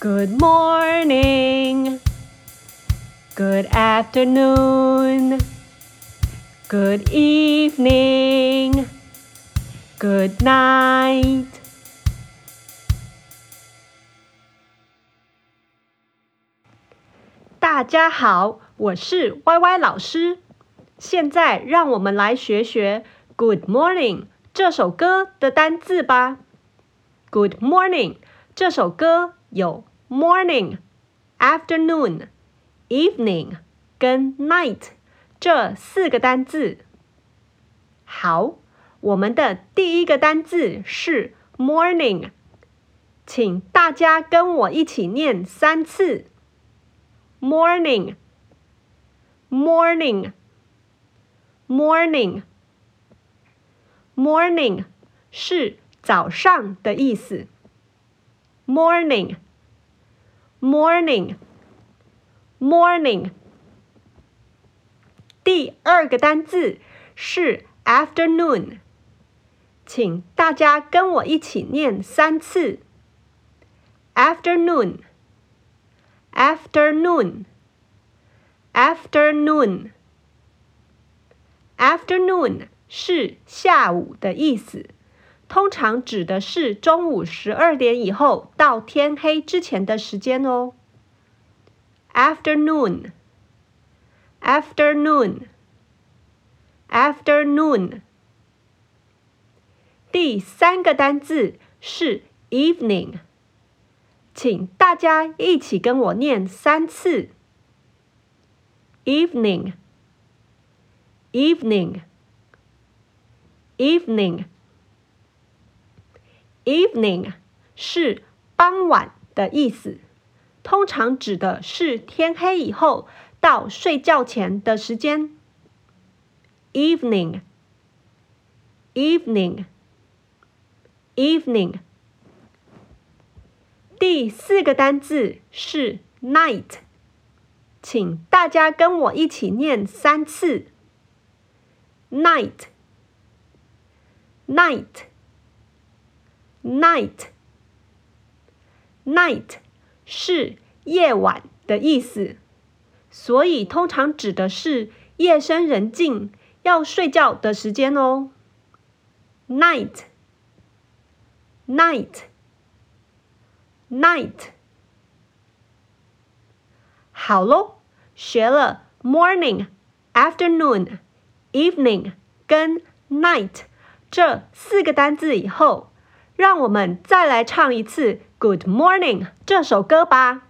Good morning, good afternoon, good evening, good night. 大家好，我是 YY 老师。现在让我们来学学 Good Morning 这首歌的单字吧。Good Morning 这首歌有 Morning、Afternoon、Evening 跟 Night 这四个单字。好，我们的第一个单字是 Morning，请大家跟我一起念三次。Morning, morning, morning, morning 是早上的意思。Morning, morning, morning。第二个单字是 afternoon，请大家跟我一起念三次。Afternoon。Afternoon, afternoon, afternoon 是下午的意思，通常指的是中午十二点以后到天黑之前的时间哦。Afternoon, afternoon, afternoon。第三个单字是 evening。请大家一起跟我念三次：evening, evening, evening, evening 是傍晚的意思，通常指的是天黑以后到睡觉前的时间。evening, evening, evening。第四个单字是 night，请大家跟我一起念三次 Night，night night，night 是夜晚的意思，所以通常指的是夜深人静要睡觉的时间哦。night，night。Night，好喽，学了 morning、afternoon、evening 跟 night 这四个单字以后，让我们再来唱一次《Good Morning》这首歌吧。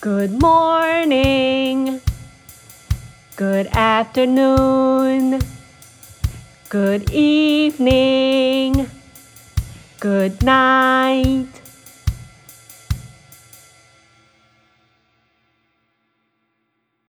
Good morning, good afternoon. Good evening, good night.